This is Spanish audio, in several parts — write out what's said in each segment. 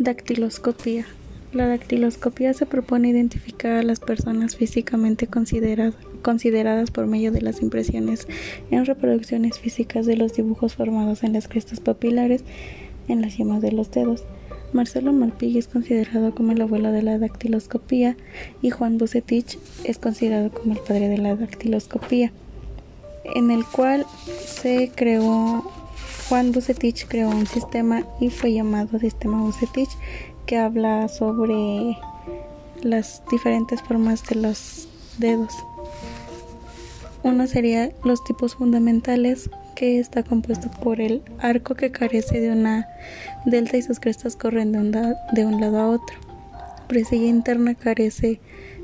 Dactiloscopía. La dactiloscopía se propone identificar a las personas físicamente consideradas por medio de las impresiones en reproducciones físicas de los dibujos formados en las crestas papilares en las yemas de los dedos. Marcelo Malpighi es considerado como el abuelo de la dactiloscopía y Juan Bucetich es considerado como el padre de la dactiloscopía, en el cual se creó Juan Bucetich creó un sistema y fue llamado sistema Bucetich que habla sobre las diferentes formas de los dedos. Uno sería los tipos fundamentales que está compuesto por el arco que carece de una delta y sus crestas corren de un, de un lado a otro. Presilla interna carece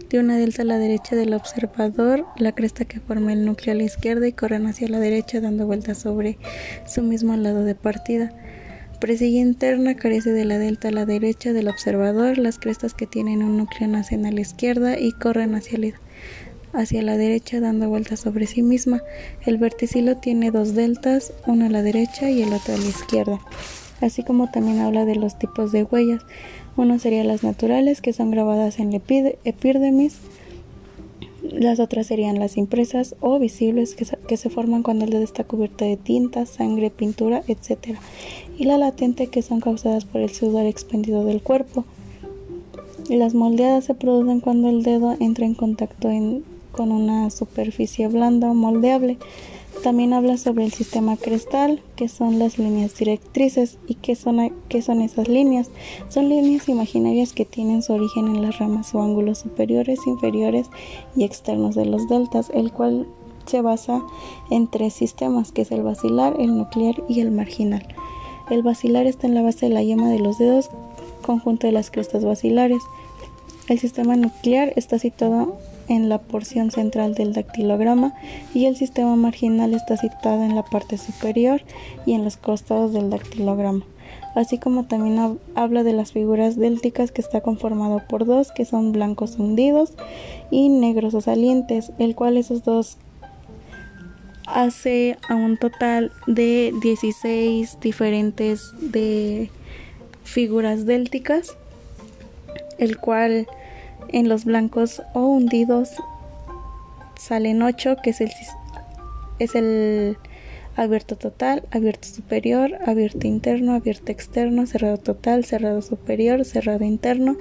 de una delta a la derecha del observador, la cresta que forma el núcleo a la izquierda y corren hacia la derecha dando vueltas sobre su mismo lado de partida. Presilla interna carece de la delta a la derecha del observador, las crestas que tienen un núcleo nacen a la izquierda y corren hacia la hacia la derecha dando vueltas sobre sí misma. El verticilo tiene dos deltas, uno a la derecha y el otro a la izquierda. Así como también habla de los tipos de huellas. Uno serían las naturales, que son grabadas en la epídermis. Las otras serían las impresas o visibles, que, se forman cuando el dedo está cubierto de tinta, sangre, pintura, etc. Y la latente, que son causadas por el sudor expendido del cuerpo. Las moldeadas se producen cuando el dedo entra en contacto con una superficie blanda o moldeable. También habla sobre el sistema crestal, que son las líneas directrices. ¿Y qué son, qué son esas líneas? Son líneas imaginarias que tienen su origen en las ramas o ángulos superiores, inferiores y externos de los deltas, el cual se basa en tres sistemas, que es el basilar, el nuclear y el marginal. El basilar está en la base de la yema de los dedos, conjunto de las crestas basilares. El sistema nuclear está situado en la porción central del dactilograma y el sistema marginal está situado en la parte superior y en los costados del dactilograma. Así como también habla de las figuras délticas que está conformado por dos que son blancos hundidos y negros o salientes, el cual esos dos hace a un total de 16 diferentes de figuras délticas, el cual en los blancos o hundidos salen 8, que es el, es el abierto total, abierto superior, abierto interno, abierto externo, cerrado total, cerrado superior, cerrado interno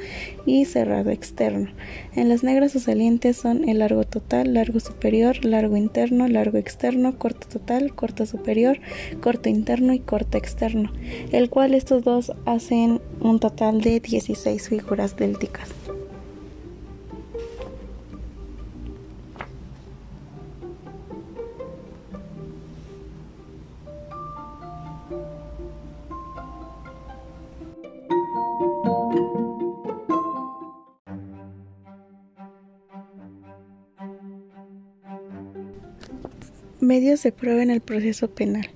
y cerrado externo. En las negras o salientes son el largo total, largo superior, largo interno, largo externo, corto total, corto superior, corto interno y corto externo, el cual estos dos hacen un total de 16 figuras délticas. Medios de prueba en el proceso penal.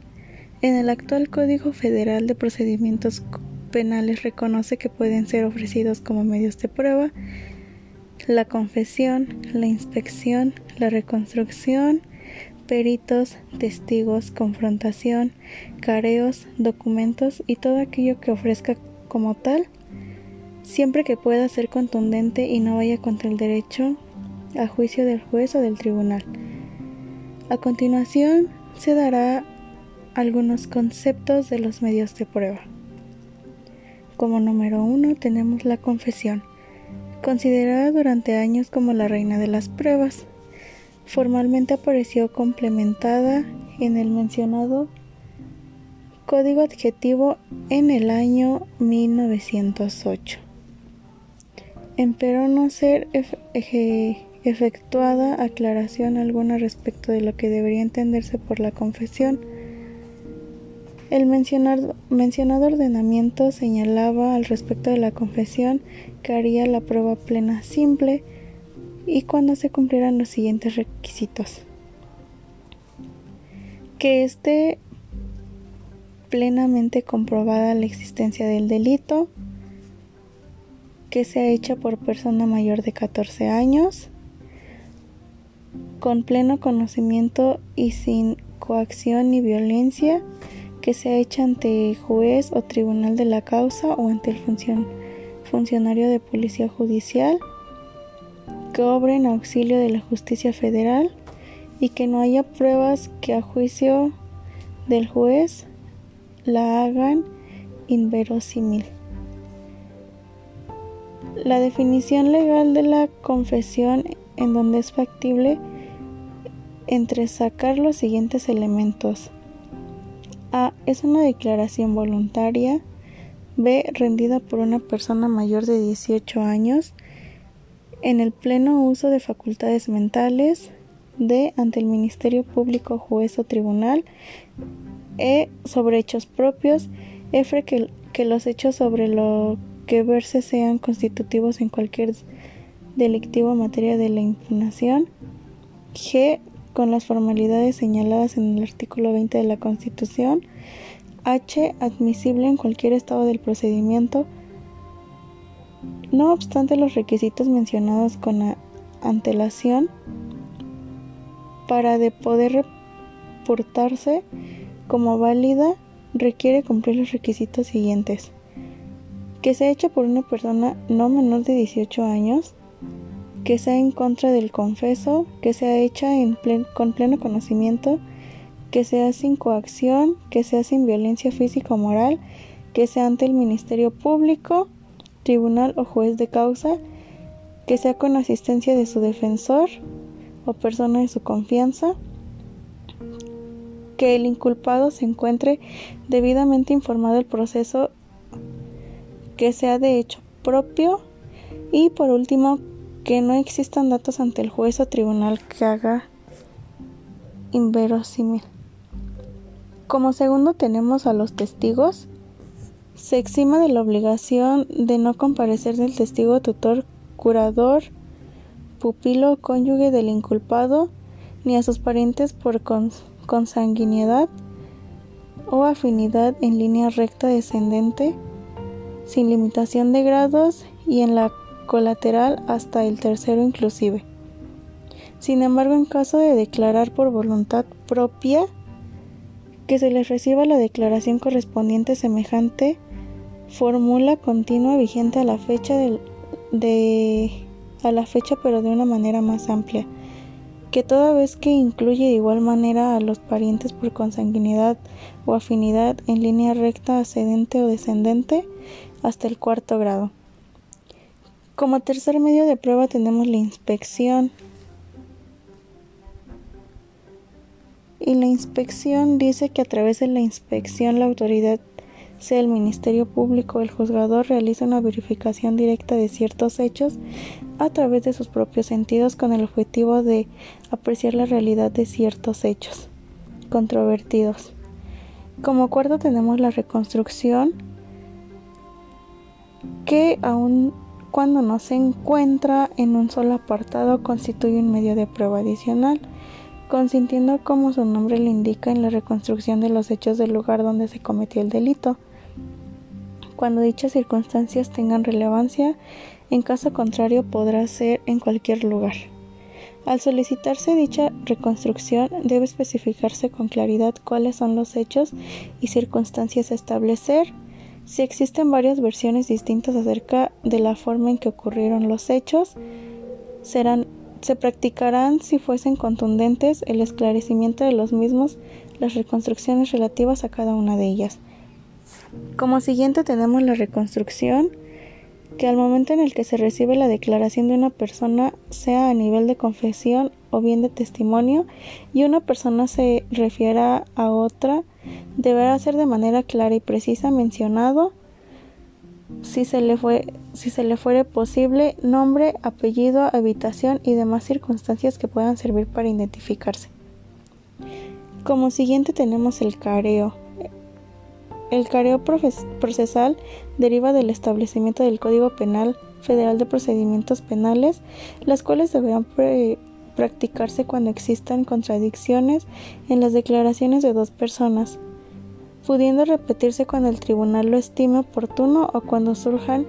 En el actual Código Federal de Procedimientos Penales reconoce que pueden ser ofrecidos como medios de prueba la confesión, la inspección, la reconstrucción, peritos, testigos, confrontación, careos, documentos y todo aquello que ofrezca como tal, siempre que pueda ser contundente y no vaya contra el derecho a juicio del juez o del tribunal. A continuación se dará algunos conceptos de los medios de prueba. Como número uno tenemos la confesión, considerada durante años como la reina de las pruebas. Formalmente apareció complementada en el mencionado Código Adjetivo en el año 1908. Empero no ser efectuada aclaración alguna respecto de lo que debería entenderse por la confesión. El mencionado, ordenamiento señalaba al respecto de la confesión que haría la prueba plena simple y cuando se cumplieran los siguientes requisitos. Que esté plenamente comprobada la existencia del delito, que sea hecha por persona mayor de 14 años, con pleno conocimiento y sin coacción ni violencia, que sea hecha ante juez o tribunal de la causa o ante el funcionario de policía judicial, que obre en auxilio de la justicia federal y que no haya pruebas que a juicio del juez la hagan inverosímil. La definición legal de la confesión en donde es factible sacar los siguientes elementos. A. Es una declaración voluntaria. B. Rendida por una persona mayor de 18 años en el pleno uso de facultades mentales. D. Ante el Ministerio Público, juez o tribunal. E. Sobre hechos propios. F. Que, los hechos sobre lo que verse sean constitutivos en cualquier delictivo materia de la impugnación. G. Con las formalidades señaladas en el artículo 20 de la Constitución. H. Admisible en cualquier estado del procedimiento. No obstante los requisitos mencionados con antelación, para de poder reportarse como válida, requiere cumplir los requisitos siguientes que sea hecha por una persona no menor de 18 años, que sea en contra del confeso, que sea hecha con pleno conocimiento, que sea sin coacción, que sea sin violencia física o moral, que sea ante el Ministerio Público, tribunal o juez de causa, que sea con asistencia de su defensor o persona de su confianza, que el inculpado se encuentre debidamente informado del proceso que sea de hecho propio y por último que no existan datos ante el juez o tribunal que haga inverosímil. Como segundo tenemos a los testigos. Se exima de la obligación de no comparecer del testigo tutor, curador, pupilo cónyuge del inculpado, ni a sus parientes por consanguinidad o afinidad en línea recta descendente sin limitación de grados y en la colateral hasta el tercero inclusive. Sin embargo, en caso de declarar por voluntad propia, que se les reciba la declaración correspondiente semejante fórmula continua vigente a la fecha de, a la fecha pero de una manera más amplia que toda vez que incluye de igual manera a los parientes por consanguinidad o afinidad en línea recta ascendente o descendente hasta el cuarto grado. Como tercer medio de prueba tenemos la inspección. Y la inspección dice que a través de la inspección la autoridad, sea el Ministerio Público el juzgador, realiza una verificación directa de ciertos hechos a través de sus propios sentidos con el objetivo de apreciar la realidad de ciertos hechos controvertidos. Como cuarto tenemos la reconstrucción que aun cuando no se encuentra en un solo apartado constituye un medio de prueba adicional, consintiendo como su nombre le indica en la reconstrucción de los hechos del lugar donde se cometió el delito, cuando dichas circunstancias tengan relevancia, en caso contrario podrá ser en cualquier lugar. Al solicitarse dicha reconstrucción debe especificarse con claridad cuáles son los hechos y circunstancias a establecer, si existen varias versiones distintas acerca de la forma en que ocurrieron los hechos, se practicarán, si fuesen contundentes, el esclarecimiento de los mismos, las reconstrucciones relativas a cada una de ellas. Como siguiente tenemos la reconstrucción, que al momento en el que se recibe la declaración de una persona, sea a nivel de confesión o bien de testimonio, y una persona se refiera a otra, deberá ser de manera clara y precisa mencionado si se le fue si se le fuere posible nombre, apellido, habitación y demás circunstancias que puedan servir para identificarse. Como siguiente tenemos el careo. El careo procesal deriva del establecimiento del Código Penal Federal de Procedimientos Penales, las cuales deberán practicarse cuando existan contradicciones en las declaraciones de dos personas, pudiendo repetirse cuando el tribunal lo estime oportuno o cuando surjan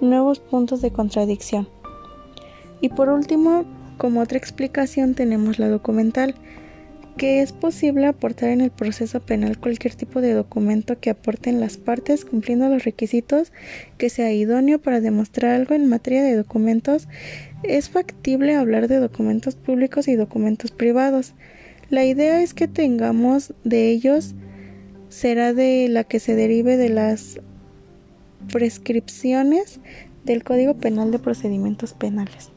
nuevos puntos de contradicción. Y por último, como otra explicación tenemos la documental, que es posible aportar en el proceso penal cualquier tipo de documento que aporten las partes cumpliendo los requisitos que sea idóneo para demostrar algo en materia de documentos. Es factible hablar de documentos públicos y documentos privados. La idea es que tengamos de ellos será de la que se derive de las prescripciones del Código Penal de Procedimientos Penales.